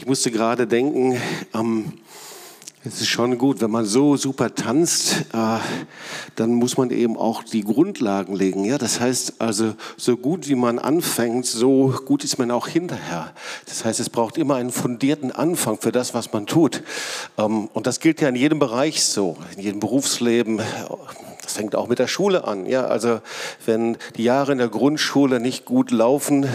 ich musste gerade denken, ähm, es ist schon gut, wenn man so super tanzt, äh, dann muss man eben auch die Grundlagen legen. Ja, das heißt also, so gut wie man anfängt, so gut ist man auch hinterher. Das heißt, es braucht immer einen fundierten Anfang für das, was man tut. Ähm, und das gilt ja in jedem Bereich so, in jedem Berufsleben das fängt auch mit der Schule an. Ja, also wenn die Jahre in der Grundschule nicht gut laufen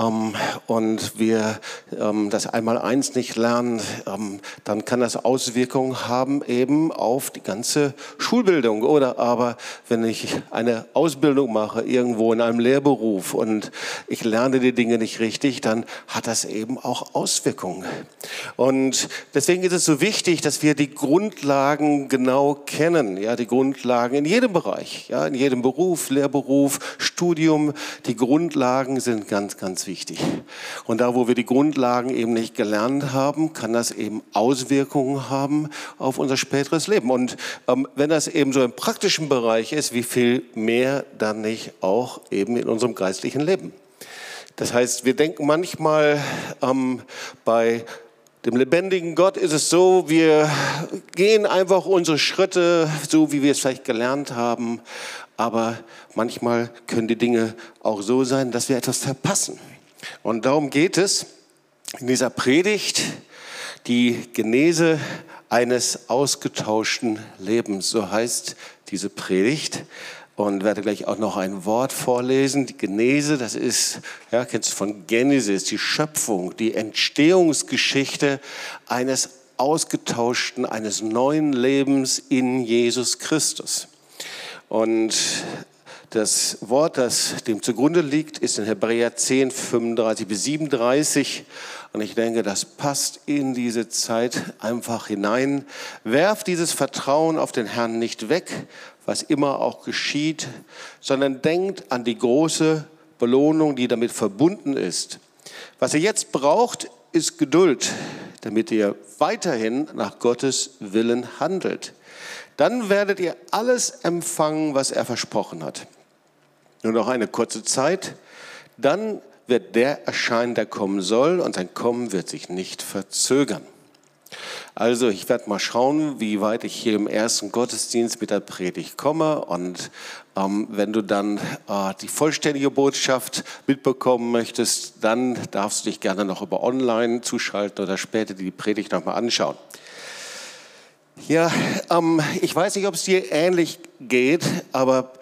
ähm, und wir ähm, das Einmaleins nicht lernen, ähm, dann kann das Auswirkungen haben eben auf die ganze Schulbildung. Oder aber wenn ich eine Ausbildung mache irgendwo in einem Lehrberuf und ich lerne die Dinge nicht richtig, dann hat das eben auch Auswirkungen. Und deswegen ist es so wichtig, dass wir die Grundlagen genau kennen. Ja, die Grundlagen in jedem Bereich, ja, in jedem Beruf, Lehrberuf, Studium. Die Grundlagen sind ganz, ganz wichtig. Und da, wo wir die Grundlagen eben nicht gelernt haben, kann das eben Auswirkungen haben auf unser späteres Leben. Und ähm, wenn das eben so im praktischen Bereich ist, wie viel mehr dann nicht auch eben in unserem geistlichen Leben. Das heißt, wir denken manchmal ähm, bei dem lebendigen Gott ist es so, wir gehen einfach unsere Schritte, so wie wir es vielleicht gelernt haben. Aber manchmal können die Dinge auch so sein, dass wir etwas verpassen. Und darum geht es in dieser Predigt, die Genese eines ausgetauschten Lebens. So heißt diese Predigt und werde gleich auch noch ein Wort vorlesen. Die Genese, das ist, ja, kennst du von Genesis, die Schöpfung, die Entstehungsgeschichte eines ausgetauschten, eines neuen Lebens in Jesus Christus. Und das Wort, das dem zugrunde liegt, ist in Hebräer 10, 35 bis 37. Und ich denke, das passt in diese Zeit einfach hinein. Werft dieses Vertrauen auf den Herrn nicht weg, was immer auch geschieht, sondern denkt an die große Belohnung, die damit verbunden ist. Was ihr jetzt braucht, ist Geduld, damit ihr weiterhin nach Gottes Willen handelt. Dann werdet ihr alles empfangen, was er versprochen hat. Nur noch eine kurze Zeit, dann wird der erscheinen, der kommen soll, und sein Kommen wird sich nicht verzögern. Also ich werde mal schauen, wie weit ich hier im ersten Gottesdienst mit der Predigt komme. Und ähm, wenn du dann äh, die vollständige Botschaft mitbekommen möchtest, dann darfst du dich gerne noch über Online zuschalten oder später die Predigt nochmal anschauen. Ja, ähm, ich weiß nicht, ob es dir ähnlich geht, aber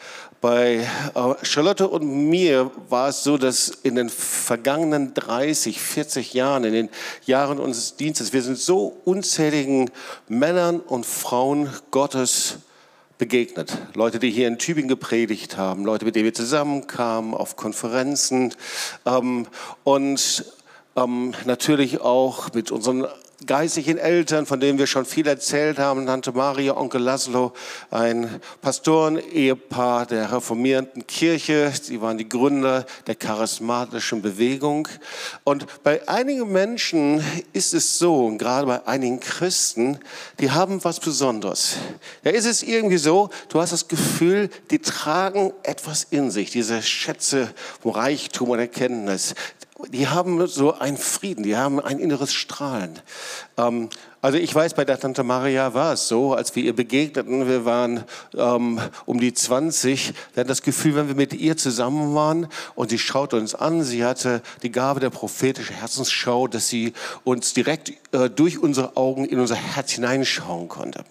bei äh, Charlotte und mir war es so, dass in den vergangenen 30, 40 Jahren, in den Jahren unseres Dienstes, wir sind so unzähligen Männern und Frauen Gottes begegnet. Leute, die hier in Tübingen gepredigt haben, Leute, mit denen wir zusammenkamen auf Konferenzen ähm, und ähm, natürlich auch mit unseren geistlichen Eltern, von denen wir schon viel erzählt haben, Tante Maria, Onkel Laszlo, ein Pastoren-Ehepaar der reformierten Kirche. Sie waren die Gründer der charismatischen Bewegung. Und bei einigen Menschen ist es so, und gerade bei einigen Christen, die haben was Besonderes. Da ist es irgendwie so, du hast das Gefühl, die tragen etwas in sich, diese Schätze vom Reichtum und Erkenntnis die haben so einen Frieden, die haben ein inneres Strahlen. Ähm, also ich weiß, bei der Tante Maria war es so, als wir ihr begegneten, wir waren ähm, um die 20, wir hatten das Gefühl, wenn wir mit ihr zusammen waren und sie schaute uns an, sie hatte die Gabe der prophetischen Herzensschau, dass sie uns direkt äh, durch unsere Augen in unser Herz hineinschauen konnte.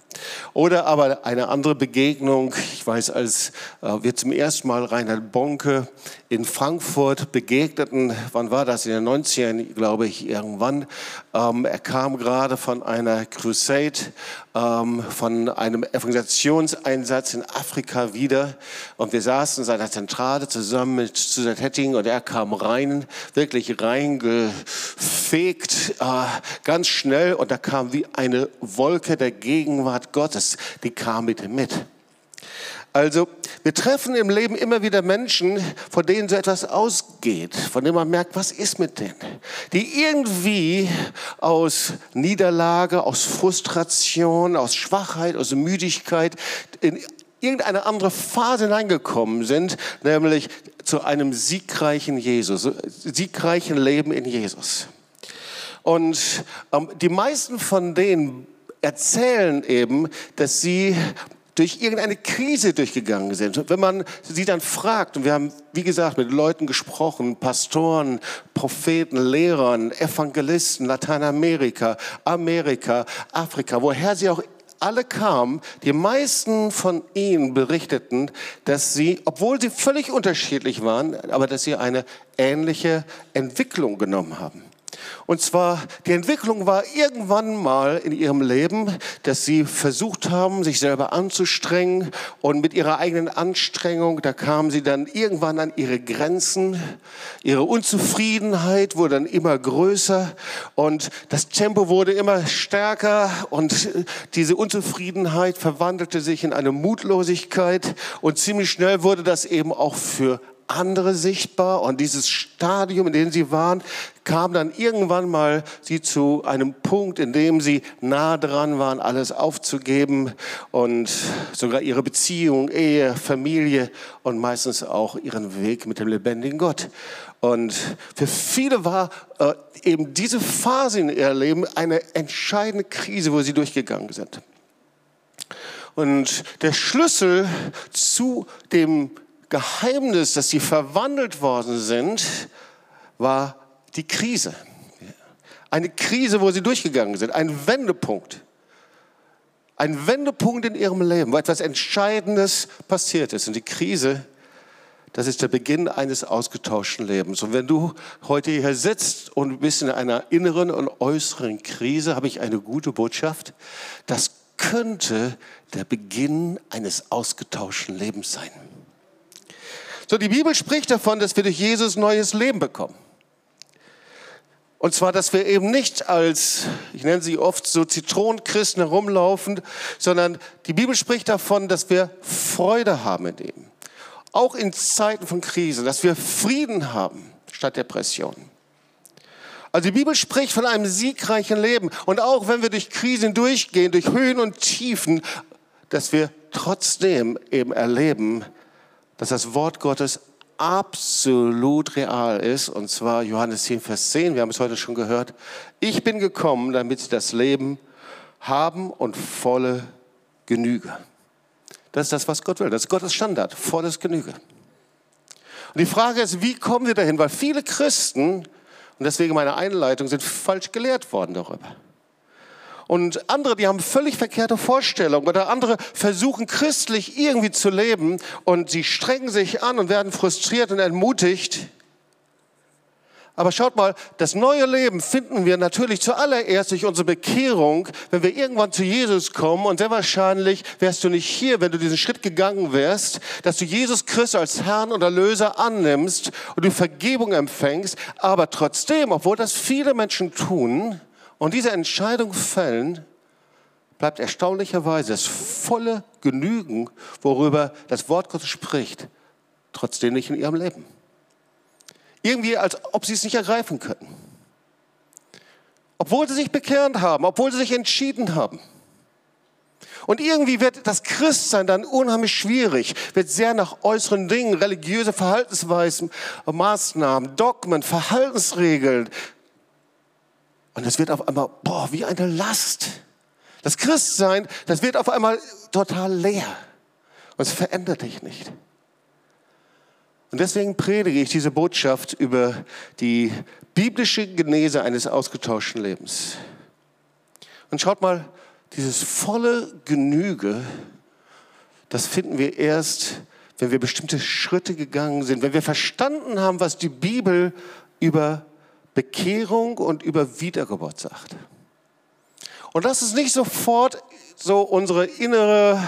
Oder aber eine andere Begegnung, ich weiß, als äh, wir zum ersten Mal Reinhard Bonke in Frankfurt begegneten, wann war das, in den 90ern, glaube ich, irgendwann, ähm, er kam gerade von einer Crusade, ähm, von einem Evangelisationseinsatz in Afrika wieder. Und wir saßen in seiner Zentrale zusammen mit Susan Hetting und er kam rein, wirklich reingefegt, äh, ganz schnell. Und da kam wie eine Wolke der Gegenwart Gottes, die kam mit ihm mit. Also wir treffen im Leben immer wieder Menschen, von denen so etwas ausgeht, von denen man merkt, was ist mit denen, die irgendwie aus Niederlage, aus Frustration, aus Schwachheit, aus Müdigkeit in irgendeine andere Phase hineingekommen sind, nämlich zu einem siegreichen Jesus, siegreichen Leben in Jesus. Und ähm, die meisten von denen erzählen eben, dass sie durch irgendeine Krise durchgegangen sind. Und wenn man sie dann fragt, und wir haben, wie gesagt, mit Leuten gesprochen, Pastoren, Propheten, Lehrern, Evangelisten, Lateinamerika, Amerika, Afrika, woher sie auch alle kamen, die meisten von ihnen berichteten, dass sie, obwohl sie völlig unterschiedlich waren, aber dass sie eine ähnliche Entwicklung genommen haben. Und zwar, die Entwicklung war irgendwann mal in ihrem Leben, dass sie versucht haben, sich selber anzustrengen. Und mit ihrer eigenen Anstrengung, da kamen sie dann irgendwann an ihre Grenzen. Ihre Unzufriedenheit wurde dann immer größer. Und das Tempo wurde immer stärker. Und diese Unzufriedenheit verwandelte sich in eine Mutlosigkeit. Und ziemlich schnell wurde das eben auch für andere sichtbar und dieses Stadium, in dem sie waren, kam dann irgendwann mal sie zu einem Punkt, in dem sie nah dran waren, alles aufzugeben und sogar ihre Beziehung, Ehe, Familie und meistens auch ihren Weg mit dem lebendigen Gott. Und für viele war äh, eben diese Phase in ihrem Leben eine entscheidende Krise, wo sie durchgegangen sind. Und der Schlüssel zu dem Geheimnis, dass sie verwandelt worden sind, war die Krise. Eine Krise, wo sie durchgegangen sind, ein Wendepunkt. Ein Wendepunkt in ihrem Leben, wo etwas Entscheidendes passiert ist. Und die Krise, das ist der Beginn eines ausgetauschten Lebens. Und wenn du heute hier sitzt und bist in einer inneren und äußeren Krise, habe ich eine gute Botschaft. Das könnte der Beginn eines ausgetauschten Lebens sein. So, die Bibel spricht davon, dass wir durch Jesus neues Leben bekommen. Und zwar, dass wir eben nicht als, ich nenne sie oft so Zitronenchristen herumlaufen, sondern die Bibel spricht davon, dass wir Freude haben in dem. Auch in Zeiten von Krise, dass wir Frieden haben statt Depression. Also die Bibel spricht von einem siegreichen Leben. Und auch wenn wir durch Krisen durchgehen, durch Höhen und Tiefen, dass wir trotzdem eben erleben, dass das Wort Gottes absolut real ist. Und zwar Johannes 10, Vers 10, wir haben es heute schon gehört. Ich bin gekommen, damit sie das Leben haben und volle Genüge. Das ist das, was Gott will. Das ist Gottes Standard, volles Genüge. Und die Frage ist, wie kommen wir dahin? Weil viele Christen, und deswegen meine Einleitung, sind falsch gelehrt worden darüber. Und andere, die haben völlig verkehrte Vorstellungen oder andere versuchen christlich irgendwie zu leben und sie strengen sich an und werden frustriert und entmutigt. Aber schaut mal, das neue Leben finden wir natürlich zuallererst durch unsere Bekehrung, wenn wir irgendwann zu Jesus kommen. Und sehr wahrscheinlich wärst du nicht hier, wenn du diesen Schritt gegangen wärst, dass du Jesus Christus als Herrn und Erlöser annimmst und du Vergebung empfängst. Aber trotzdem, obwohl das viele Menschen tun, und diese Entscheidung fällen, bleibt erstaunlicherweise das volle Genügen, worüber das Wort Gottes spricht, trotzdem nicht in ihrem Leben. Irgendwie, als ob sie es nicht ergreifen könnten. Obwohl sie sich bekehrt haben, obwohl sie sich entschieden haben. Und irgendwie wird das Christsein dann unheimlich schwierig, wird sehr nach äußeren Dingen, religiöse Verhaltensweisen, Maßnahmen, Dogmen, Verhaltensregeln, und es wird auf einmal, boah, wie eine Last. Das Christsein, das wird auf einmal total leer. Und es verändert dich nicht. Und deswegen predige ich diese Botschaft über die biblische Genese eines ausgetauschten Lebens. Und schaut mal, dieses volle Genüge, das finden wir erst, wenn wir bestimmte Schritte gegangen sind, wenn wir verstanden haben, was die Bibel über Bekehrung und über Wiedergeburt sagt. Und das ist nicht sofort so unsere innere,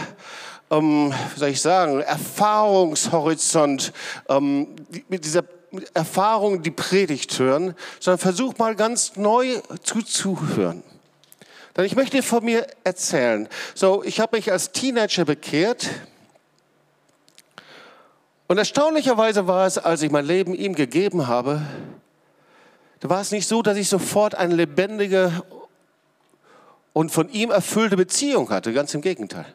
ähm, wie soll ich sagen, Erfahrungshorizont, ähm, mit dieser Erfahrung die Predigt hören, sondern versuch mal ganz neu zuzuhören. Denn ich möchte von mir erzählen. So, ich habe mich als Teenager bekehrt. Und erstaunlicherweise war es, als ich mein Leben ihm gegeben habe, da war es nicht so, dass ich sofort eine lebendige und von ihm erfüllte Beziehung hatte. Ganz im Gegenteil.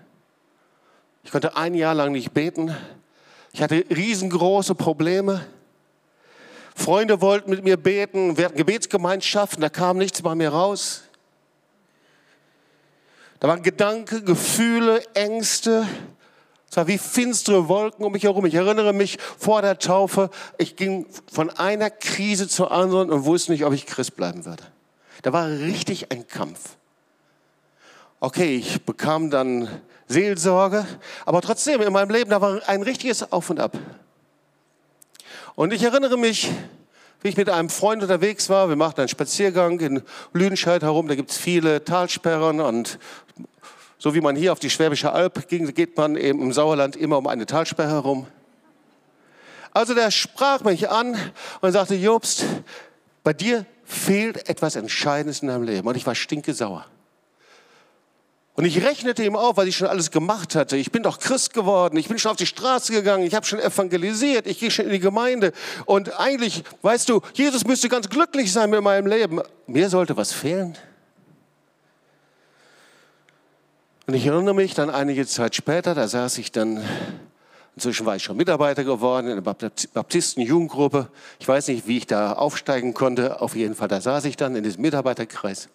Ich konnte ein Jahr lang nicht beten. Ich hatte riesengroße Probleme. Freunde wollten mit mir beten, wir hatten Gebetsgemeinschaften, da kam nichts bei mir raus. Da waren Gedanken, Gefühle, Ängste. Es war wie finstere Wolken um mich herum. Ich erinnere mich vor der Taufe, ich ging von einer Krise zur anderen und wusste nicht, ob ich Christ bleiben würde. Da war richtig ein Kampf. Okay, ich bekam dann Seelsorge, aber trotzdem in meinem Leben, da war ein richtiges Auf und Ab. Und ich erinnere mich, wie ich mit einem Freund unterwegs war. Wir machten einen Spaziergang in Lüdenscheid herum. Da gibt es viele Talsperren und so wie man hier auf die Schwäbische Alb ging, geht man eben im Sauerland immer um eine Talsperre herum. Also der sprach mich an und sagte, Jobst, bei dir fehlt etwas Entscheidendes in deinem Leben. Und ich war stinke sauer. Und ich rechnete ihm auf, was ich schon alles gemacht hatte. Ich bin doch Christ geworden, ich bin schon auf die Straße gegangen, ich habe schon evangelisiert, ich gehe schon in die Gemeinde. Und eigentlich, weißt du, Jesus müsste ganz glücklich sein mit meinem Leben. Mir sollte was fehlen. Und ich erinnere mich dann einige Zeit später, da saß ich dann, inzwischen war ich schon Mitarbeiter geworden in der Baptisten-Jugendgruppe. Ich weiß nicht, wie ich da aufsteigen konnte. Auf jeden Fall, da saß ich dann in diesem Mitarbeiterkreis.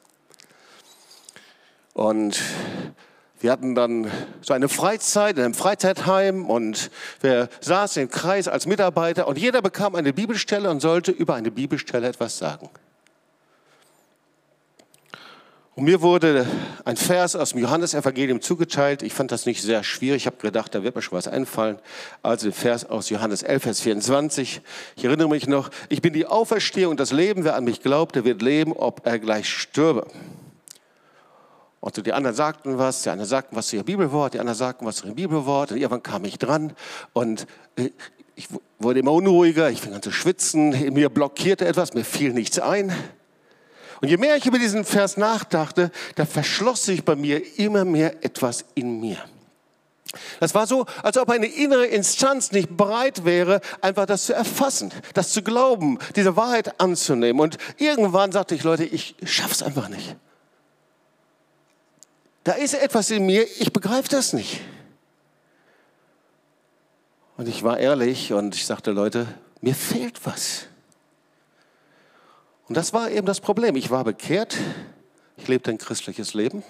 Und wir hatten dann so eine Freizeit in einem Freizeitheim und wir saßen im Kreis als Mitarbeiter und jeder bekam eine Bibelstelle und sollte über eine Bibelstelle etwas sagen. Und mir wurde ein Vers aus dem Johannesevangelium zugeteilt. Ich fand das nicht sehr schwierig. Ich habe gedacht, da wird mir schon was einfallen. Also der Vers aus Johannes 11, Vers 24. Ich erinnere mich noch, ich bin die Auferstehung und das Leben. Wer an mich glaubt, der wird leben, ob er gleich stürbe. Und die anderen sagten was, die anderen sagten was zu ihrem Bibelwort, die anderen sagten was zu ihrem Bibelwort. Und irgendwann kam ich dran und äh, ich wurde immer unruhiger, ich fing an zu schwitzen, mir blockierte etwas, mir fiel nichts ein. Und je mehr ich über diesen Vers nachdachte, da verschloss sich bei mir immer mehr etwas in mir. Das war so, als ob eine innere Instanz nicht bereit wäre, einfach das zu erfassen, das zu glauben, diese Wahrheit anzunehmen. Und irgendwann sagte ich, Leute, ich schaff's einfach nicht. Da ist etwas in mir, ich begreife das nicht. Und ich war ehrlich und ich sagte, Leute, mir fehlt was. Und das war eben das Problem. Ich war bekehrt, ich lebte ein christliches Leben,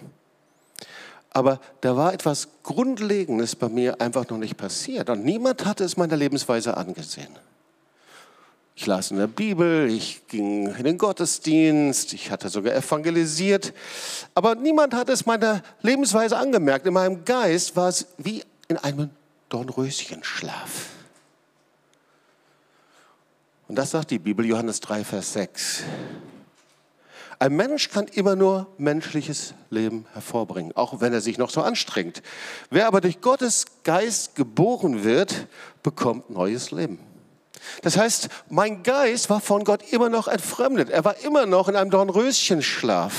aber da war etwas Grundlegendes bei mir einfach noch nicht passiert. Und niemand hatte es meiner Lebensweise angesehen. Ich las in der Bibel, ich ging in den Gottesdienst, ich hatte sogar evangelisiert, aber niemand hat es meiner Lebensweise angemerkt. In meinem Geist war es wie in einem Dornröschenschlaf. Und das sagt die Bibel, Johannes 3, Vers 6. Ein Mensch kann immer nur menschliches Leben hervorbringen, auch wenn er sich noch so anstrengt. Wer aber durch Gottes Geist geboren wird, bekommt neues Leben. Das heißt, mein Geist war von Gott immer noch entfremdet. Er war immer noch in einem Dornröschenschlaf.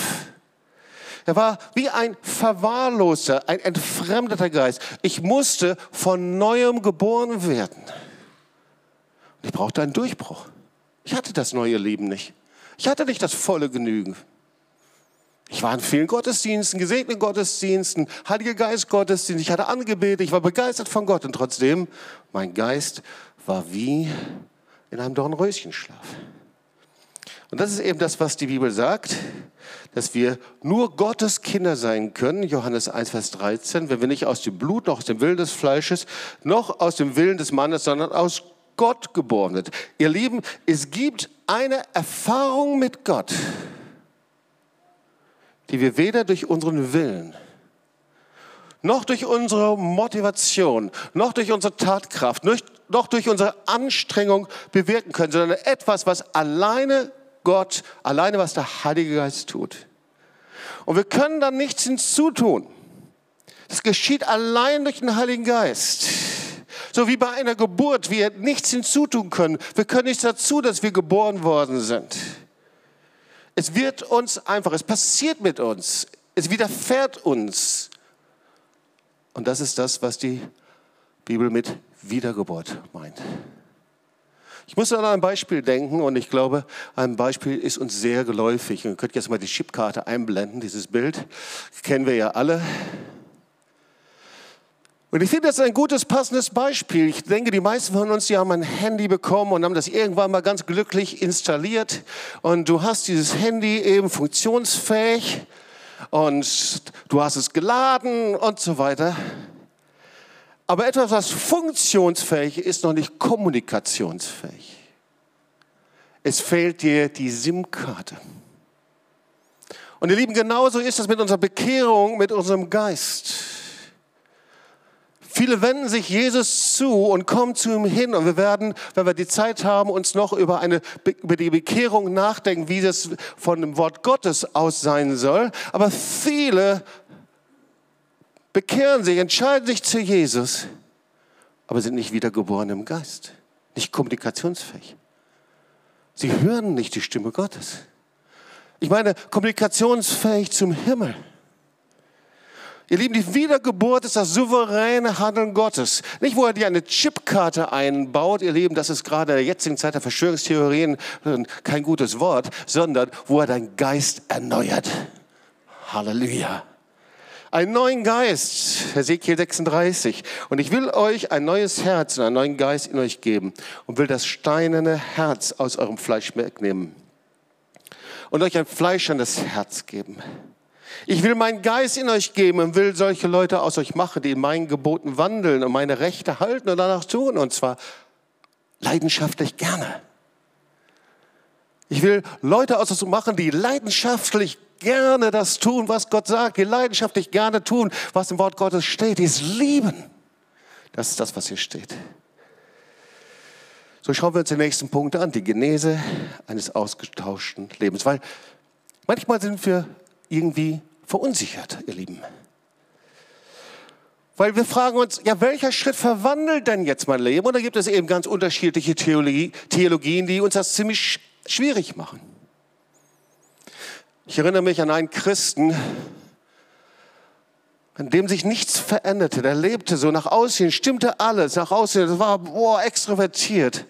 Er war wie ein verwahrloster, ein entfremdeter Geist. Ich musste von neuem geboren werden. Ich brauchte einen Durchbruch. Ich hatte das neue Leben nicht. Ich hatte nicht das volle Genügen. Ich war in vielen Gottesdiensten, gesegneten Gottesdiensten, Heiliger Geist Gottesdienst. Ich hatte angebetet, ich war begeistert von Gott und trotzdem, mein Geist war wie in einem Dornröschenschlaf. Und das ist eben das, was die Bibel sagt, dass wir nur Gottes Kinder sein können, Johannes 1, Vers 13, wenn wir nicht aus dem Blut, noch aus dem Willen des Fleisches, noch aus dem Willen des Mannes, sondern aus Gott geboren wird. Ihr Lieben, es gibt eine Erfahrung mit Gott, die wir weder durch unseren Willen, noch durch unsere Motivation, noch durch unsere Tatkraft, noch durch unsere Anstrengung bewirken können, sondern etwas, was alleine Gott, alleine was der Heilige Geist tut. Und wir können dann nichts hinzutun. Das geschieht allein durch den Heiligen Geist. So wie bei einer Geburt wir nichts hinzutun können. Wir können nichts dazu, dass wir geboren worden sind. Es wird uns einfach, es passiert mit uns, es widerfährt uns. Und das ist das, was die Bibel mit Wiedergeburt meint. Ich muss an ein Beispiel denken und ich glaube, ein Beispiel ist uns sehr geläufig. Ihr könnt jetzt mal die Chipkarte einblenden, dieses Bild. Kennen wir ja alle. Und ich finde das ein gutes, passendes Beispiel. Ich denke, die meisten von uns, die haben ein Handy bekommen und haben das irgendwann mal ganz glücklich installiert. Und du hast dieses Handy eben funktionsfähig und du hast es geladen und so weiter. Aber etwas, was funktionsfähig ist, noch nicht kommunikationsfähig. Es fehlt dir die SIM-Karte. Und ihr Lieben, genauso ist es mit unserer Bekehrung, mit unserem Geist. Viele wenden sich Jesus zu und kommen zu ihm hin. Und wir werden, wenn wir die Zeit haben, uns noch über, eine, über die Bekehrung nachdenken, wie das von dem Wort Gottes aus sein soll. Aber viele bekehren sich, entscheiden sich zu Jesus, aber sind nicht wiedergeboren im Geist, nicht kommunikationsfähig. Sie hören nicht die Stimme Gottes. Ich meine, kommunikationsfähig zum Himmel. Ihr Lieben, die Wiedergeburt ist das souveräne Handeln Gottes. Nicht, wo er dir eine Chipkarte einbaut, ihr Lieben, das ist gerade in der jetzigen Zeit der Verschwörungstheorien kein gutes Wort, sondern wo er deinen Geist erneuert. Halleluja. Einen neuen Geist, Ezekiel 36. Und ich will euch ein neues Herz und einen neuen Geist in euch geben und will das steinerne Herz aus eurem Fleisch wegnehmen und euch ein fleischendes Herz geben. Ich will meinen Geist in euch geben und will solche Leute aus euch machen, die in meinen Geboten wandeln und meine Rechte halten und danach tun. Und zwar leidenschaftlich gerne. Ich will Leute aus euch machen, die leidenschaftlich gerne das tun, was Gott sagt, die leidenschaftlich gerne tun, was im Wort Gottes steht, die es lieben. Das ist das, was hier steht. So schauen wir uns den nächsten Punkt an, die Genese eines ausgetauschten Lebens. Weil manchmal sind wir irgendwie verunsichert, ihr Lieben. Weil wir fragen uns, ja, welcher Schritt verwandelt denn jetzt mein Leben? Und da gibt es eben ganz unterschiedliche Theologie, Theologien, die uns das ziemlich schwierig machen. Ich erinnere mich an einen Christen, an dem sich nichts veränderte. Der lebte so nach außen, stimmte alles nach außen. Das war boah, extrovertiert.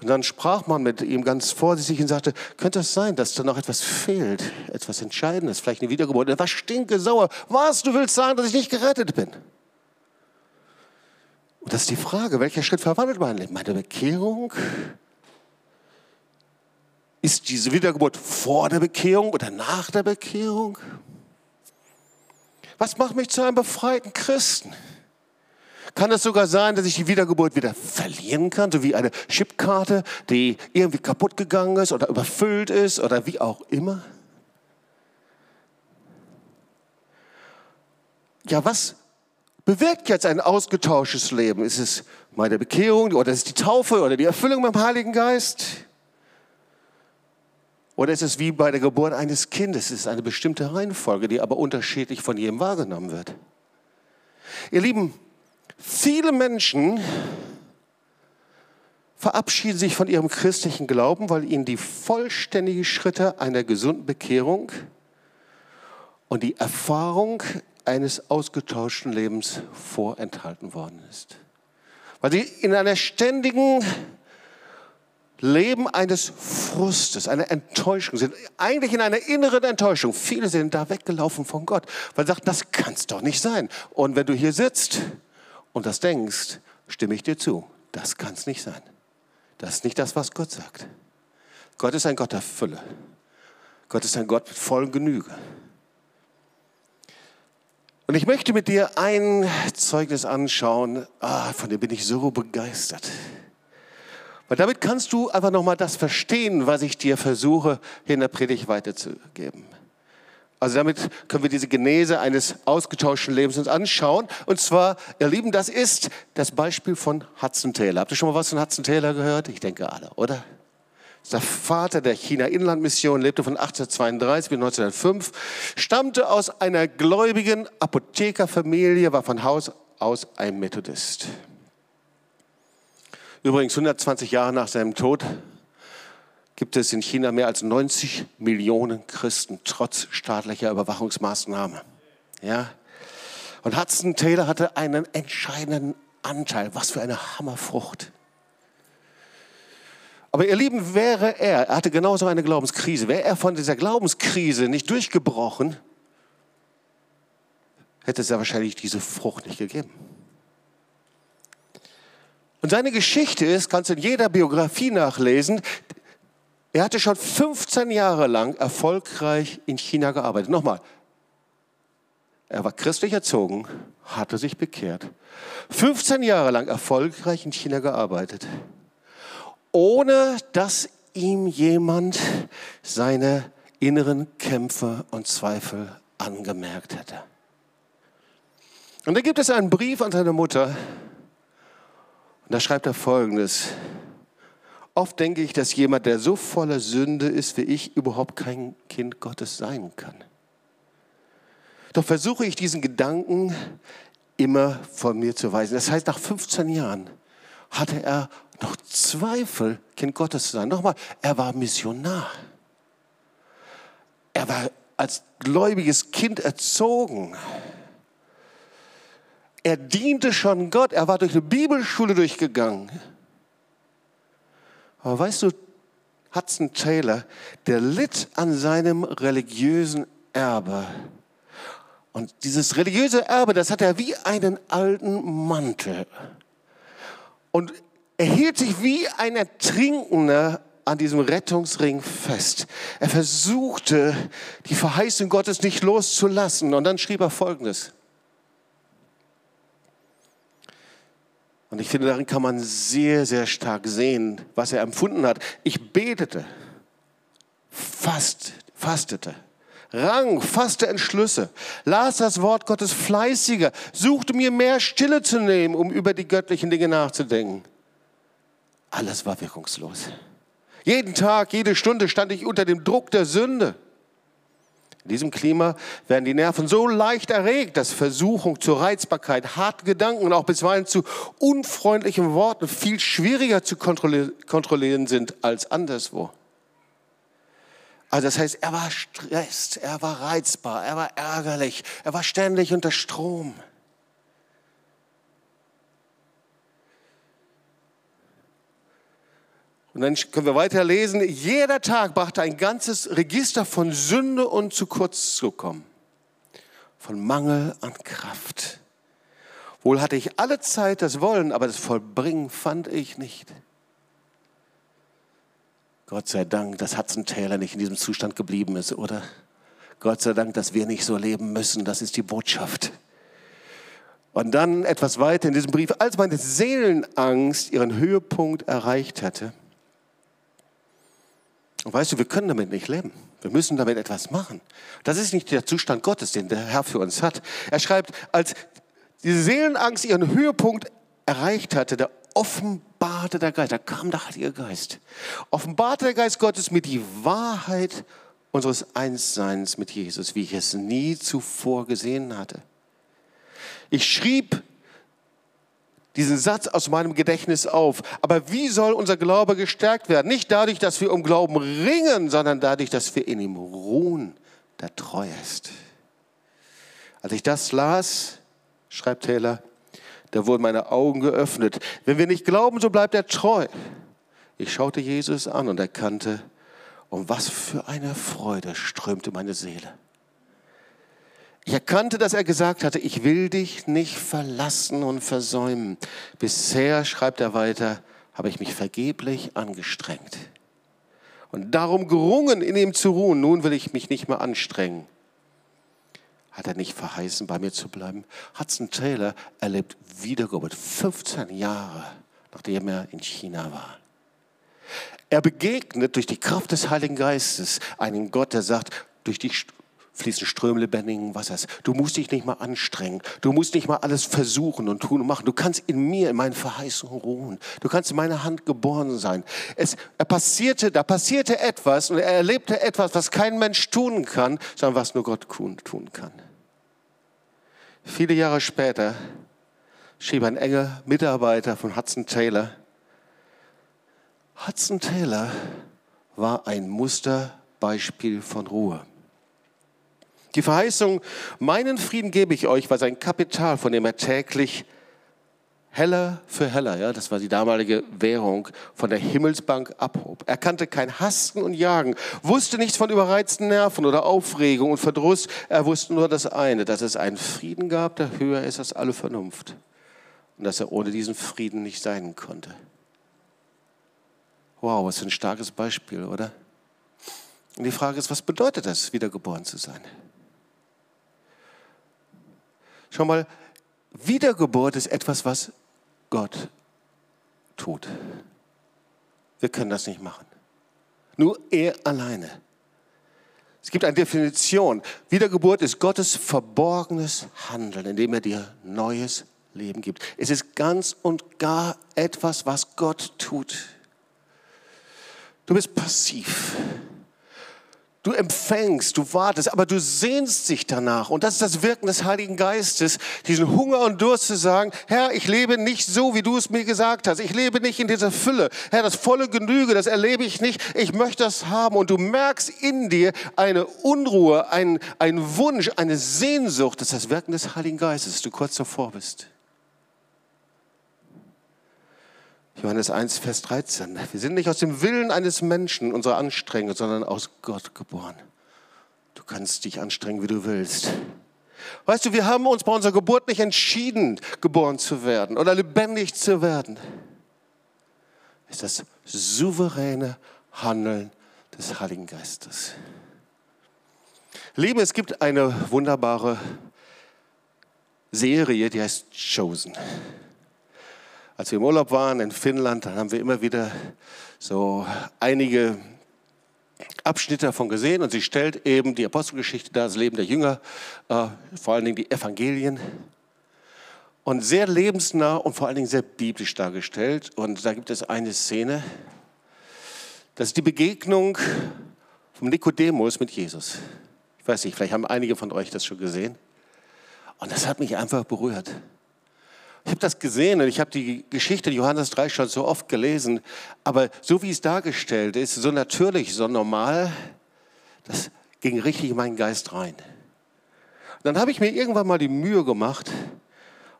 Und dann sprach man mit ihm ganz vorsichtig und sagte, könnte es sein, dass da noch etwas fehlt, etwas Entscheidendes, vielleicht eine Wiedergeburt. Er war stinkesauer. Was, du willst sagen, dass ich nicht gerettet bin? Und das ist die Frage, welcher Schritt verwandelt mein Leben? Meine Bekehrung? Ist diese Wiedergeburt vor der Bekehrung oder nach der Bekehrung? Was macht mich zu einem befreiten Christen? Kann es sogar sein, dass ich die Wiedergeburt wieder verlieren kann, so wie eine Chipkarte, die irgendwie kaputt gegangen ist oder überfüllt ist oder wie auch immer? Ja, was bewirkt jetzt ein ausgetauschtes Leben? Ist es meine Bekehrung oder ist es die Taufe oder die Erfüllung dem Heiligen Geist? Oder ist es wie bei der Geburt eines Kindes? Es ist eine bestimmte Reihenfolge, die aber unterschiedlich von jedem wahrgenommen wird. Ihr Lieben, Viele Menschen verabschieden sich von ihrem christlichen Glauben, weil ihnen die vollständigen Schritte einer gesunden Bekehrung und die Erfahrung eines ausgetauschten Lebens vorenthalten worden ist. Weil sie in einer ständigen Leben eines Frustes, einer Enttäuschung sind, eigentlich in einer inneren Enttäuschung. Viele sind da weggelaufen von Gott, weil sie sagen, das kann es doch nicht sein. Und wenn du hier sitzt und das denkst, stimme ich dir zu. Das kann es nicht sein. Das ist nicht das, was Gott sagt. Gott ist ein Gott der Fülle. Gott ist ein Gott mit vollen Genüge. Und ich möchte mit dir ein Zeugnis anschauen, ah, von dem bin ich so begeistert. Weil damit kannst du einfach nochmal das verstehen, was ich dir versuche, in der Predigt weiterzugeben. Also damit können wir diese Genese eines ausgetauschten Lebens uns anschauen. Und zwar, ihr Lieben, das ist das Beispiel von Hudson Taylor. Habt ihr schon mal was von Hudson Taylor gehört? Ich denke alle, oder? Der Vater der China-Inlandmission, lebte von 1832 bis 1905, stammte aus einer gläubigen Apothekerfamilie, war von Haus aus ein Methodist. Übrigens 120 Jahre nach seinem Tod gibt es in China mehr als 90 Millionen Christen, trotz staatlicher Überwachungsmaßnahmen. Ja? Und Hudson Taylor hatte einen entscheidenden Anteil. Was für eine Hammerfrucht. Aber ihr Lieben, wäre er, er hatte genauso eine Glaubenskrise, wäre er von dieser Glaubenskrise nicht durchgebrochen, hätte es ja wahrscheinlich diese Frucht nicht gegeben. Und seine Geschichte ist, kannst du in jeder Biografie nachlesen, er hatte schon 15 Jahre lang erfolgreich in China gearbeitet. Nochmal, er war christlich erzogen, hatte sich bekehrt. 15 Jahre lang erfolgreich in China gearbeitet, ohne dass ihm jemand seine inneren Kämpfe und Zweifel angemerkt hätte. Und da gibt es einen Brief an seine Mutter. Und da schreibt er folgendes. Oft denke ich, dass jemand, der so voller Sünde ist wie ich, überhaupt kein Kind Gottes sein kann. Doch versuche ich diesen Gedanken immer von mir zu weisen. Das heißt, nach 15 Jahren hatte er noch Zweifel, Kind Gottes zu sein. Nochmal, er war Missionar. Er war als gläubiges Kind erzogen. Er diente schon Gott. Er war durch eine Bibelschule durchgegangen. Aber weißt du, Hudson Taylor, der litt an seinem religiösen Erbe. Und dieses religiöse Erbe, das hat er wie einen alten Mantel. Und er hielt sich wie ein Ertrinkender an diesem Rettungsring fest. Er versuchte, die Verheißung Gottes nicht loszulassen. Und dann schrieb er Folgendes. Und ich finde, darin kann man sehr, sehr stark sehen, was er empfunden hat. Ich betete, fast, fastete, rang, fasste Entschlüsse, las das Wort Gottes fleißiger, suchte mir mehr Stille zu nehmen, um über die göttlichen Dinge nachzudenken. Alles war wirkungslos. Jeden Tag, jede Stunde stand ich unter dem Druck der Sünde. In diesem Klima werden die Nerven so leicht erregt, dass Versuchung zur Reizbarkeit, harte Gedanken und auch bisweilen zu unfreundlichen Worten viel schwieriger zu kontrollieren sind als anderswo. Also das heißt, er war stresst, er war reizbar, er war ärgerlich, er war ständig unter Strom. Und dann können wir weiterlesen, jeder Tag brachte ein ganzes Register von Sünde und zu kurz zu kommen, von Mangel an Kraft. Wohl hatte ich alle Zeit das Wollen, aber das Vollbringen fand ich nicht. Gott sei Dank, dass Hudson Taylor nicht in diesem Zustand geblieben ist, oder? Gott sei Dank, dass wir nicht so leben müssen, das ist die Botschaft. Und dann etwas weiter in diesem Brief, als meine Seelenangst ihren Höhepunkt erreicht hatte, und weißt du, wir können damit nicht leben. Wir müssen damit etwas machen. Das ist nicht der Zustand Gottes, den der Herr für uns hat. Er schreibt, als diese Seelenangst ihren Höhepunkt erreicht hatte, da offenbarte der Geist, da kam der Heilige Geist, offenbarte der Geist Gottes mit die Wahrheit unseres Einsseins mit Jesus, wie ich es nie zuvor gesehen hatte. Ich schrieb diesen Satz aus meinem Gedächtnis auf. Aber wie soll unser Glaube gestärkt werden? Nicht dadurch, dass wir um Glauben ringen, sondern dadurch, dass wir in ihm ruhen, der treu ist. Als ich das las, schreibt Taylor, da wurden meine Augen geöffnet. Wenn wir nicht glauben, so bleibt er treu. Ich schaute Jesus an und erkannte, um was für eine Freude strömte meine Seele. Ich erkannte, dass er gesagt hatte, ich will dich nicht verlassen und versäumen. Bisher, schreibt er weiter, habe ich mich vergeblich angestrengt. Und darum gerungen, in ihm zu ruhen. Nun will ich mich nicht mehr anstrengen. Hat er nicht verheißen, bei mir zu bleiben? Hudson Taylor erlebt Wiedergeburt 15 Jahre, nachdem er in China war. Er begegnet durch die Kraft des Heiligen Geistes einen Gott, der sagt, durch die fließen Ströme lebendigen Wassers. Du musst dich nicht mal anstrengen. Du musst nicht mal alles versuchen und tun und machen. Du kannst in mir, in meinen Verheißungen ruhen. Du kannst in meiner Hand geboren sein. Es er passierte, da passierte etwas und er erlebte etwas, was kein Mensch tun kann, sondern was nur Gott tun kann. Viele Jahre später schrieb ein enger Mitarbeiter von Hudson Taylor, Hudson Taylor war ein Musterbeispiel von Ruhe. Die Verheißung, meinen Frieden gebe ich euch, war sein Kapital, von dem er täglich Heller für Heller, ja, das war die damalige Währung, von der Himmelsbank abhob. Er kannte kein Hasten und Jagen, wusste nichts von überreizten Nerven oder Aufregung und Verdruss. Er wusste nur das eine, dass es einen Frieden gab, der höher ist als alle Vernunft. und dass er ohne diesen Frieden nicht sein konnte. Wow, was für ein starkes Beispiel, oder? Und die Frage ist, was bedeutet das, wiedergeboren zu sein? Schau mal, Wiedergeburt ist etwas, was Gott tut. Wir können das nicht machen. Nur er alleine. Es gibt eine Definition. Wiedergeburt ist Gottes verborgenes Handeln, indem er dir neues Leben gibt. Es ist ganz und gar etwas, was Gott tut. Du bist passiv. Du empfängst, du wartest, aber du sehnst dich danach. Und das ist das Wirken des Heiligen Geistes, diesen Hunger und Durst zu sagen, Herr, ich lebe nicht so, wie du es mir gesagt hast. Ich lebe nicht in dieser Fülle. Herr, das volle Genüge, das erlebe ich nicht. Ich möchte das haben. Und du merkst in dir eine Unruhe, ein, ein Wunsch, eine Sehnsucht. Das ist das Wirken des Heiligen Geistes, du kurz davor bist. Johannes 1, Vers 13. Wir sind nicht aus dem Willen eines Menschen, unserer Anstrengung, sondern aus Gott geboren. Du kannst dich anstrengen, wie du willst. Weißt du, wir haben uns bei unserer Geburt nicht entschieden, geboren zu werden oder lebendig zu werden. Es ist das souveräne Handeln des Heiligen Geistes. Liebe, es gibt eine wunderbare Serie, die heißt Chosen als wir im Urlaub waren in Finnland, dann haben wir immer wieder so einige Abschnitte davon gesehen und sie stellt eben die Apostelgeschichte dar, das Leben der Jünger, äh, vor allen Dingen die Evangelien und sehr lebensnah und vor allen Dingen sehr biblisch dargestellt. Und da gibt es eine Szene, das ist die Begegnung vom Nikodemus mit Jesus. Ich weiß nicht, vielleicht haben einige von euch das schon gesehen. Und das hat mich einfach berührt. Ich habe das gesehen und ich habe die Geschichte Johannes 3 schon so oft gelesen, aber so wie es dargestellt ist, so natürlich, so normal, das ging richtig in meinen Geist rein. Und dann habe ich mir irgendwann mal die Mühe gemacht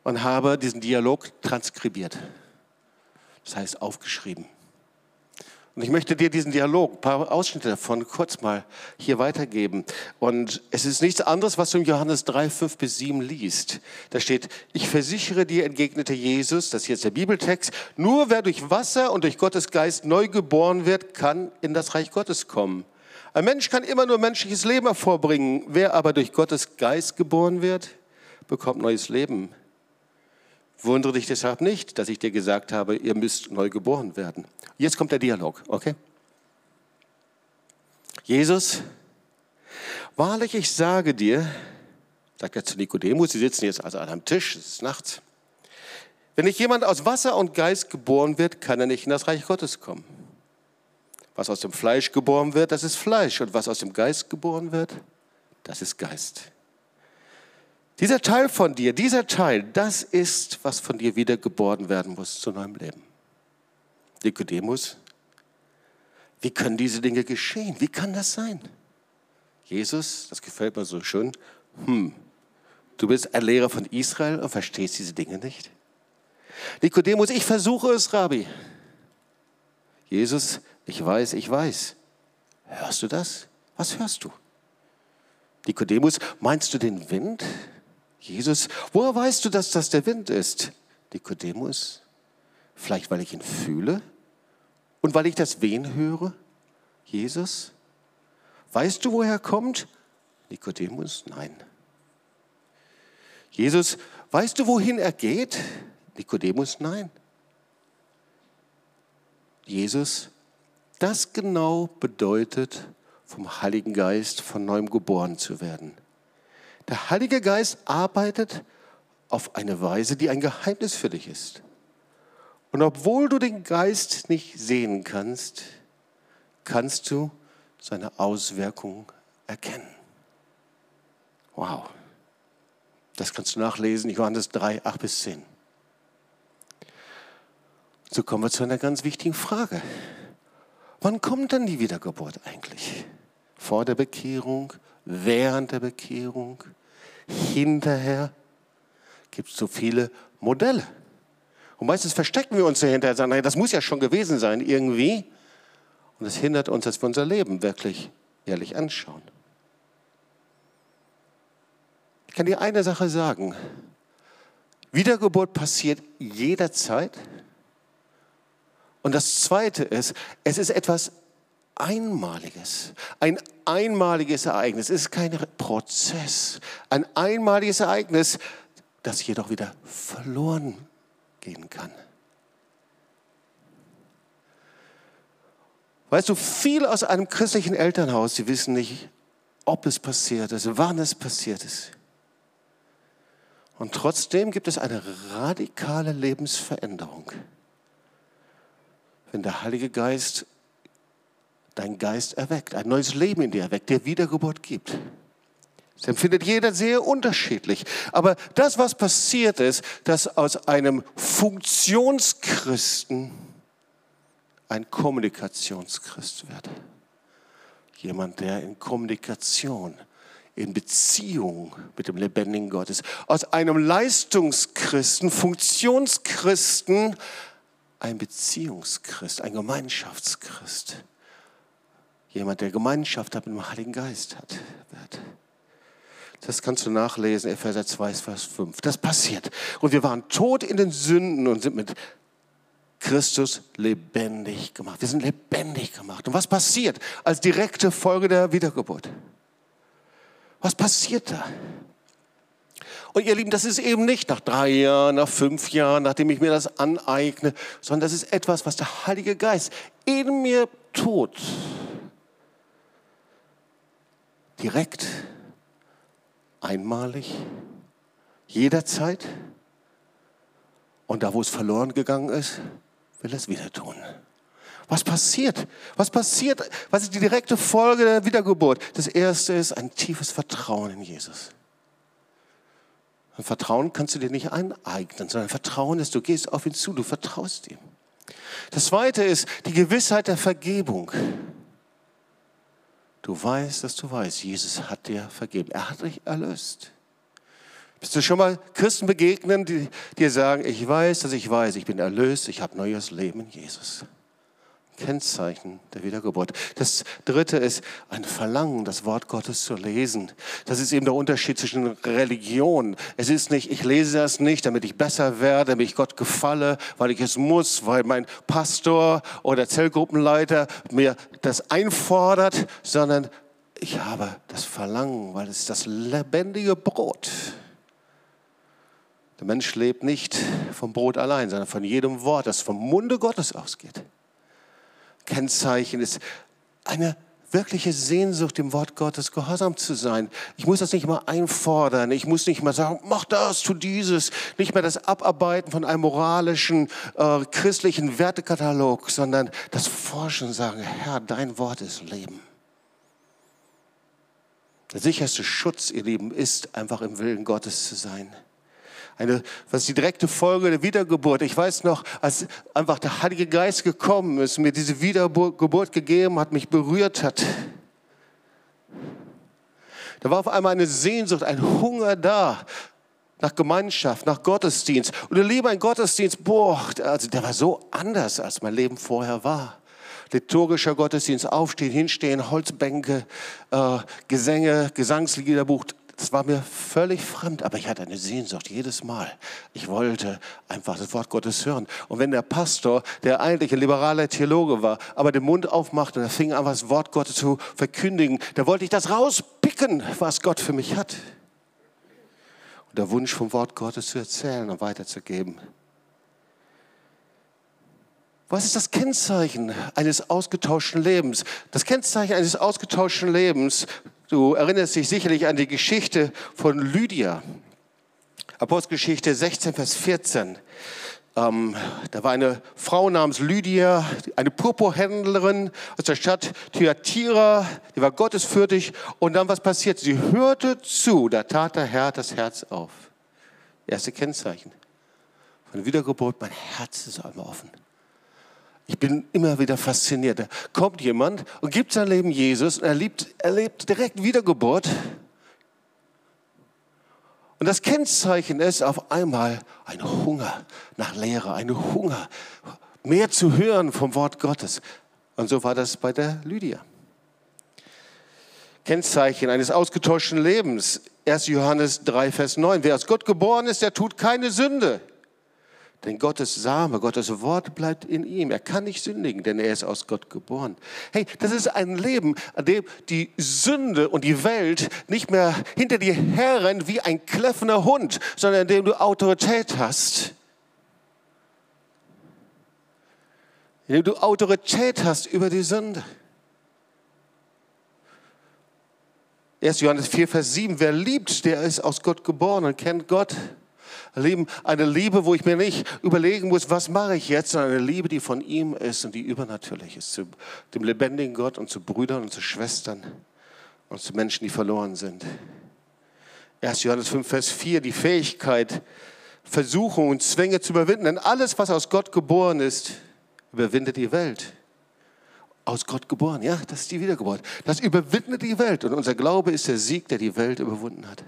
und habe diesen Dialog transkribiert. Das heißt aufgeschrieben. Und ich möchte dir diesen Dialog, ein paar Ausschnitte davon kurz mal hier weitergeben. Und es ist nichts anderes, was du in Johannes 3, 5 bis 7 liest. Da steht, ich versichere dir, entgegnete Jesus, das ist jetzt der Bibeltext, nur wer durch Wasser und durch Gottes Geist neu geboren wird, kann in das Reich Gottes kommen. Ein Mensch kann immer nur menschliches Leben hervorbringen. Wer aber durch Gottes Geist geboren wird, bekommt neues Leben. Wundere dich deshalb nicht, dass ich dir gesagt habe, ihr müsst neu geboren werden. Jetzt kommt der Dialog, okay? Jesus, wahrlich, ich sage dir, sagt er zu Nikodemus, sie sitzen jetzt also an einem Tisch, es ist nachts. Wenn nicht jemand aus Wasser und Geist geboren wird, kann er nicht in das Reich Gottes kommen. Was aus dem Fleisch geboren wird, das ist Fleisch. Und was aus dem Geist geboren wird, das ist Geist. Dieser Teil von dir, dieser Teil, das ist, was von dir wieder geboren werden muss zu neuem Leben. Nikodemus, wie können diese Dinge geschehen? Wie kann das sein? Jesus, das gefällt mir so schön, hm, du bist ein Lehrer von Israel und verstehst diese Dinge nicht? Nikodemus, ich versuche es, Rabbi. Jesus, ich weiß, ich weiß. Hörst du das? Was hörst du? Nikodemus, meinst du den Wind? Jesus, woher weißt du, dass das der Wind ist? Nikodemus, vielleicht weil ich ihn fühle und weil ich das Wehen höre? Jesus, weißt du, woher er kommt? Nikodemus, nein. Jesus, weißt du, wohin er geht? Nikodemus, nein. Jesus, das genau bedeutet, vom Heiligen Geist von neuem geboren zu werden. Der Heilige Geist arbeitet auf eine Weise, die ein Geheimnis für dich ist. Und obwohl du den Geist nicht sehen kannst, kannst du seine Auswirkungen erkennen. Wow. Das kannst du nachlesen, Johannes 3, 8 bis 10. So kommen wir zu einer ganz wichtigen Frage. Wann kommt denn die Wiedergeburt eigentlich? Vor der Bekehrung, während der Bekehrung, hinterher gibt es so viele Modelle. Und meistens verstecken wir uns dahinter und sagen, das muss ja schon gewesen sein irgendwie. Und das hindert uns, dass wir unser Leben wirklich ehrlich anschauen. Ich kann dir eine Sache sagen. Wiedergeburt passiert jederzeit. Und das Zweite ist, es ist etwas Einmaliges. Ein einmaliges Ereignis. Es ist kein Prozess. Ein einmaliges Ereignis, das jedoch wieder verloren gehen kann. Weißt du, viele aus einem christlichen Elternhaus, sie wissen nicht, ob es passiert ist, wann es passiert ist. Und trotzdem gibt es eine radikale Lebensveränderung, wenn der Heilige Geist deinen Geist erweckt, ein neues Leben in dir erweckt, der Wiedergeburt gibt. Das empfindet jeder sehr unterschiedlich. Aber das, was passiert ist, dass aus einem Funktionschristen ein Kommunikationschrist wird. Jemand, der in Kommunikation, in Beziehung mit dem lebendigen Gott ist. Aus einem Leistungschristen, Funktionschristen, ein Beziehungschrist, ein Gemeinschaftschrist. Jemand, der Gemeinschaft hat mit dem Heiligen Geist hat. Das kannst du nachlesen, Epheser 2, Vers 5. Das passiert. Und wir waren tot in den Sünden und sind mit Christus lebendig gemacht. Wir sind lebendig gemacht. Und was passiert als direkte Folge der Wiedergeburt? Was passiert da? Und ihr Lieben, das ist eben nicht nach drei Jahren, nach fünf Jahren, nachdem ich mir das aneigne, sondern das ist etwas, was der Heilige Geist in mir tut. Direkt, einmalig, jederzeit. Und da, wo es verloren gegangen ist, will es wieder tun. Was passiert? Was passiert? Was ist die direkte Folge der Wiedergeburt? Das erste ist ein tiefes Vertrauen in Jesus. Ein Vertrauen kannst du dir nicht aneignen, sondern Vertrauen ist, du gehst auf ihn zu, du vertraust ihm. Das zweite ist die Gewissheit der Vergebung. Du weißt, dass du weißt, Jesus hat dir vergeben. Er hat dich erlöst. Bist du schon mal Christen begegnen, die dir sagen, ich weiß, dass ich weiß, ich bin erlöst, ich habe neues Leben in Jesus. Kennzeichen der Wiedergeburt. Das dritte ist ein Verlangen, das Wort Gottes zu lesen. Das ist eben der Unterschied zwischen Religion. Es ist nicht, ich lese das nicht, damit ich besser werde, damit ich Gott gefalle, weil ich es muss, weil mein Pastor oder Zellgruppenleiter mir das einfordert, sondern ich habe das Verlangen, weil es das lebendige Brot der Mensch lebt nicht vom Brot allein, sondern von jedem Wort, das vom Munde Gottes ausgeht. Kennzeichen ist eine wirkliche Sehnsucht, dem Wort Gottes gehorsam zu sein. Ich muss das nicht mal einfordern. Ich muss nicht mal sagen, mach das, tu dieses. Nicht mehr das Abarbeiten von einem moralischen, äh, christlichen Wertekatalog, sondern das Forschen sagen, Herr, dein Wort ist Leben. Der sicherste Schutz, ihr Lieben, ist einfach im Willen Gottes zu sein eine, was die direkte Folge der Wiedergeburt. Ich weiß noch, als einfach der Heilige Geist gekommen ist, mir diese Wiedergeburt gegeben hat, mich berührt hat. Da war auf einmal eine Sehnsucht, ein Hunger da nach Gemeinschaft, nach Gottesdienst. Und ihr Liebe, ein Gottesdienst, boah, also der war so anders, als mein Leben vorher war. Liturgischer Gottesdienst, aufstehen, hinstehen, Holzbänke, äh, Gesänge, Gesangsliederbuch, das war mir völlig fremd, aber ich hatte eine Sehnsucht jedes Mal. Ich wollte einfach das Wort Gottes hören. Und wenn der Pastor, der eigentlich ein liberaler Theologe war, aber den Mund aufmachte und er fing an, das Wort Gottes zu verkündigen, da wollte ich das rauspicken, was Gott für mich hat. Und der Wunsch vom Wort Gottes zu erzählen und weiterzugeben. Was ist das Kennzeichen eines ausgetauschten Lebens? Das Kennzeichen eines ausgetauschten Lebens Du erinnerst dich sicherlich an die Geschichte von Lydia. Apostelgeschichte 16, Vers 14. Ähm, da war eine Frau namens Lydia, eine Purpurhändlerin aus der Stadt Thyatira, die war gottesfürchtig. Und dann was passiert? Sie hörte zu, da tat der Herr das Herz auf. Erste Kennzeichen von Wiedergeburt, mein Herz ist einmal offen. Ich bin immer wieder fasziniert. Da kommt jemand und gibt sein Leben Jesus und erlebt, erlebt direkt Wiedergeburt. Und das Kennzeichen ist auf einmal ein Hunger nach Lehre, ein Hunger, mehr zu hören vom Wort Gottes. Und so war das bei der Lydia. Kennzeichen eines ausgetauschten Lebens. 1. Johannes 3, Vers 9. Wer aus Gott geboren ist, der tut keine Sünde. Denn Gottes Same, Gottes Wort bleibt in ihm. Er kann nicht sündigen, denn er ist aus Gott geboren. Hey, das ist ein Leben, an dem die Sünde und die Welt nicht mehr hinter dir herrennt wie ein kläffender Hund, sondern in dem du Autorität hast. In dem du Autorität hast über die Sünde. 1. Johannes 4, Vers 7. Wer liebt, der ist aus Gott geboren und kennt Gott. Lieben, eine Liebe, wo ich mir nicht überlegen muss, was mache ich jetzt, sondern eine Liebe, die von ihm ist und die übernatürlich ist, zu dem lebendigen Gott und zu Brüdern und zu Schwestern und zu Menschen, die verloren sind. 1. Johannes 5, Vers 4, die Fähigkeit, Versuchungen und Zwänge zu überwinden. Denn alles, was aus Gott geboren ist, überwindet die Welt. Aus Gott geboren, ja, das ist die Wiedergeburt. Das überwindet die Welt. Und unser Glaube ist der Sieg, der die Welt überwunden hat.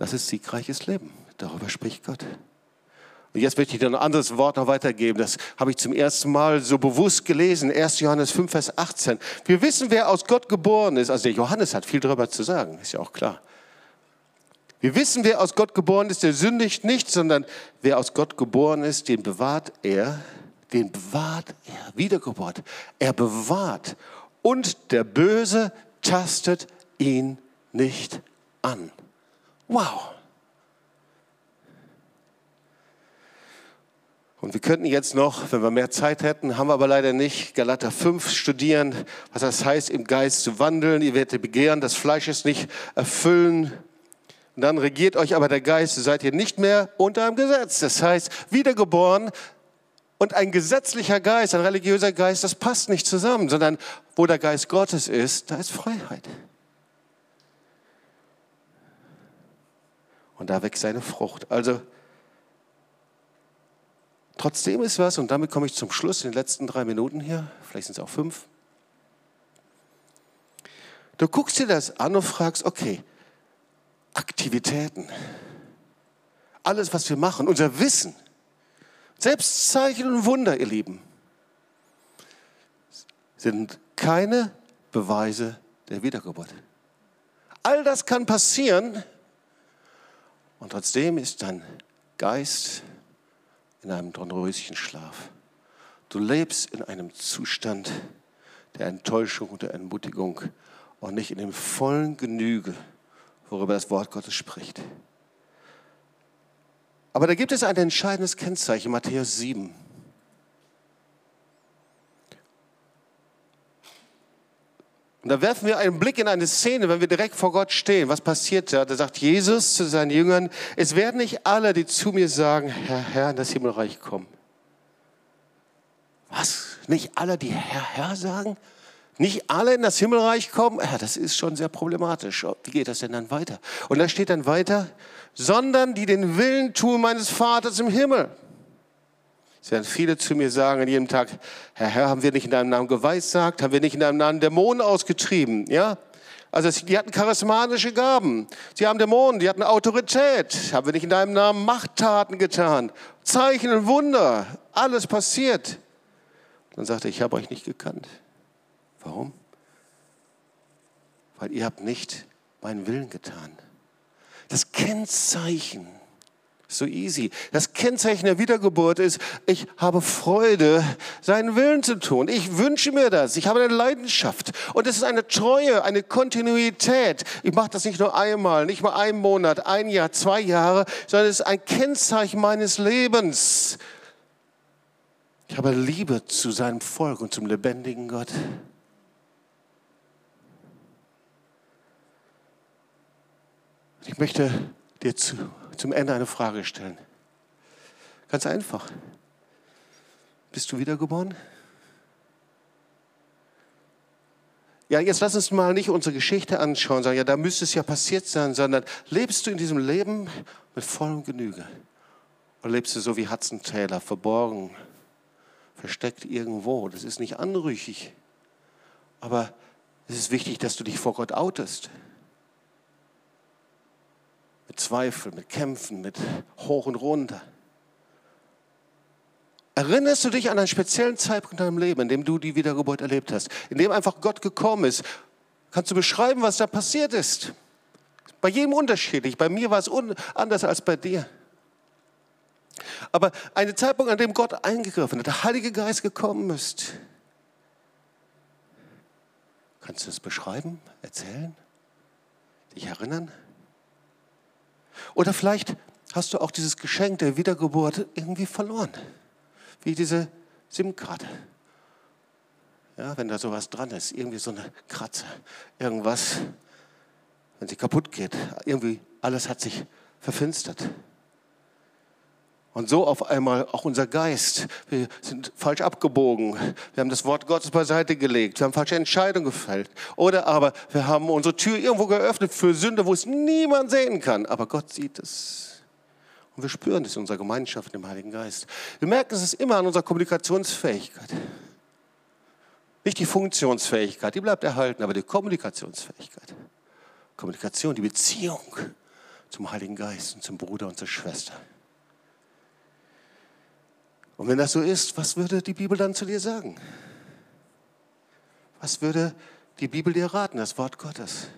Das ist siegreiches Leben. Darüber spricht Gott. Und jetzt möchte ich dir ein anderes Wort noch weitergeben. Das habe ich zum ersten Mal so bewusst gelesen. 1. Johannes 5, Vers 18. Wir wissen, wer aus Gott geboren ist. Also der Johannes hat viel darüber zu sagen, ist ja auch klar. Wir wissen, wer aus Gott geboren ist, der sündigt nicht, sondern wer aus Gott geboren ist, den bewahrt er, den bewahrt er, Wiedergeburt. Er bewahrt. Und der Böse tastet ihn nicht an. Wow. Und wir könnten jetzt noch, wenn wir mehr Zeit hätten, haben wir aber leider nicht, Galater 5 studieren, was das heißt, im Geist zu wandeln. Ihr werdet begehren, das Fleisch ist nicht erfüllen. Und dann regiert euch aber der Geist, seid ihr nicht mehr unter einem Gesetz. Das heißt, wiedergeboren und ein gesetzlicher Geist, ein religiöser Geist, das passt nicht zusammen, sondern wo der Geist Gottes ist, da ist Freiheit. Und da wächst seine Frucht. Also trotzdem ist was, und damit komme ich zum Schluss in den letzten drei Minuten hier, vielleicht sind es auch fünf. Du guckst dir das an und fragst, okay, Aktivitäten, alles, was wir machen, unser Wissen, selbst Zeichen und Wunder, ihr Lieben, sind keine Beweise der Wiedergeburt. All das kann passieren, und trotzdem ist dein Geist in einem dornröschen Schlaf. Du lebst in einem Zustand der Enttäuschung und der Entmutigung und nicht in dem vollen Genüge, worüber das Wort Gottes spricht. Aber da gibt es ein entscheidendes Kennzeichen, Matthäus 7. Und da werfen wir einen Blick in eine Szene, wenn wir direkt vor Gott stehen. Was passiert da? Da sagt Jesus zu seinen Jüngern, es werden nicht alle, die zu mir sagen, Herr, Herr, in das Himmelreich kommen. Was? Nicht alle, die Herr, Herr sagen? Nicht alle in das Himmelreich kommen? Ja, das ist schon sehr problematisch. Wie geht das denn dann weiter? Und da steht dann weiter, sondern die den Willen tun meines Vaters im Himmel. Es werden viele zu mir sagen an jedem Tag, Herr Herr, haben wir nicht in deinem Namen geweissagt? Haben wir nicht in deinem Namen Dämonen ausgetrieben? Ja? Also die hatten charismatische Gaben. Sie haben Dämonen, die hatten Autorität. Haben wir nicht in deinem Namen Machttaten getan? Zeichen und Wunder. Alles passiert. Dann sagte er, ich habe euch nicht gekannt. Warum? Weil ihr habt nicht meinen Willen getan. Das Kennzeichen so easy. Das Kennzeichen der Wiedergeburt ist, ich habe Freude, seinen Willen zu tun. Ich wünsche mir das. Ich habe eine Leidenschaft. Und es ist eine Treue, eine Kontinuität. Ich mache das nicht nur einmal, nicht mal einen Monat, ein Jahr, zwei Jahre, sondern es ist ein Kennzeichen meines Lebens. Ich habe Liebe zu seinem Volk und zum lebendigen Gott. Ich möchte dir zu zum Ende eine Frage stellen. Ganz einfach. Bist du wiedergeboren? Ja, jetzt lass uns mal nicht unsere Geschichte anschauen, sagen, ja, da müsste es ja passiert sein, sondern lebst du in diesem Leben mit vollem Genüge? Oder lebst du so wie Hudson Taylor, verborgen, versteckt irgendwo? Das ist nicht anrüchig. Aber es ist wichtig, dass du dich vor Gott outest mit Zweifel, mit Kämpfen, mit hoch und runter. Erinnerst du dich an einen speziellen Zeitpunkt in deinem Leben, in dem du die Wiedergeburt erlebt hast, in dem einfach Gott gekommen ist, Kannst du beschreiben, was da passiert ist? Bei jedem unterschiedlich. Bei mir war es anders als bei dir. Aber ein Zeitpunkt, an dem Gott eingegriffen hat, der Heilige Geist gekommen ist. Kannst du das beschreiben, erzählen, dich erinnern? Oder vielleicht hast du auch dieses Geschenk der Wiedergeburt irgendwie verloren, wie diese SIM-Karte. Ja, wenn da sowas dran ist, irgendwie so eine Kratze, irgendwas, wenn sie kaputt geht, irgendwie alles hat sich verfinstert. Und so auf einmal auch unser Geist. Wir sind falsch abgebogen. Wir haben das Wort Gottes beiseite gelegt. Wir haben falsche Entscheidungen gefällt. Oder aber wir haben unsere Tür irgendwo geöffnet für Sünde, wo es niemand sehen kann. Aber Gott sieht es. Und wir spüren es in unserer Gemeinschaft im Heiligen Geist. Wir merken es immer an unserer Kommunikationsfähigkeit. Nicht die Funktionsfähigkeit, die bleibt erhalten, aber die Kommunikationsfähigkeit. Kommunikation, die Beziehung zum Heiligen Geist und zum Bruder und zur Schwester. Und wenn das so ist, was würde die Bibel dann zu dir sagen? Was würde die Bibel dir raten, das Wort Gottes?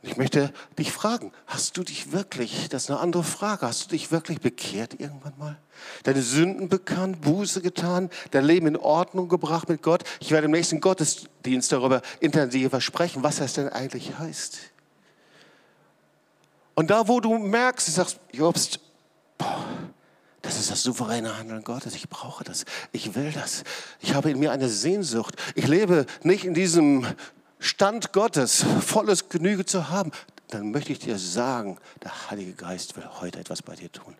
Ich möchte dich fragen, hast du dich wirklich, das ist eine andere Frage, hast du dich wirklich bekehrt irgendwann mal? Deine Sünden bekannt, Buße getan, dein Leben in Ordnung gebracht mit Gott? Ich werde im nächsten Gottesdienst darüber intensiv versprechen, was das denn eigentlich heißt. Und da, wo du merkst, du sagst, Jobst, boah, das ist das souveräne Handeln Gottes. Ich brauche das. Ich will das. Ich habe in mir eine Sehnsucht. Ich lebe nicht in diesem Stand Gottes, volles Genüge zu haben. Dann möchte ich dir sagen, der Heilige Geist will heute etwas bei dir tun.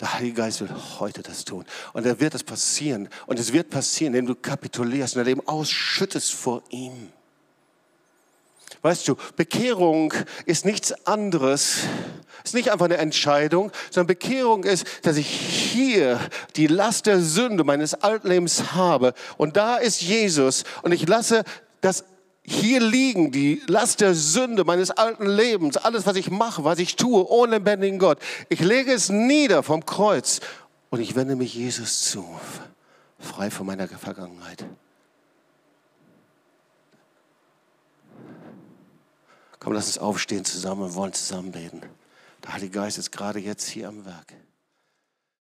Der Heilige Geist will heute das tun. Und er wird das passieren. Und es wird passieren, indem du kapitulierst und dein Leben ausschüttest vor ihm. Weißt du, Bekehrung ist nichts anderes, ist nicht einfach eine Entscheidung, sondern Bekehrung ist, dass ich hier die Last der Sünde meines Altlebens habe und da ist Jesus und ich lasse das hier liegen, die Last der Sünde meines alten Lebens, alles, was ich mache, was ich tue, ohne lebendigen Gott. Ich lege es nieder vom Kreuz und ich wende mich Jesus zu, frei von meiner Vergangenheit. Komm, lass uns aufstehen zusammen und wollen zusammen beten. Der Heilige Geist ist gerade jetzt hier am Werk.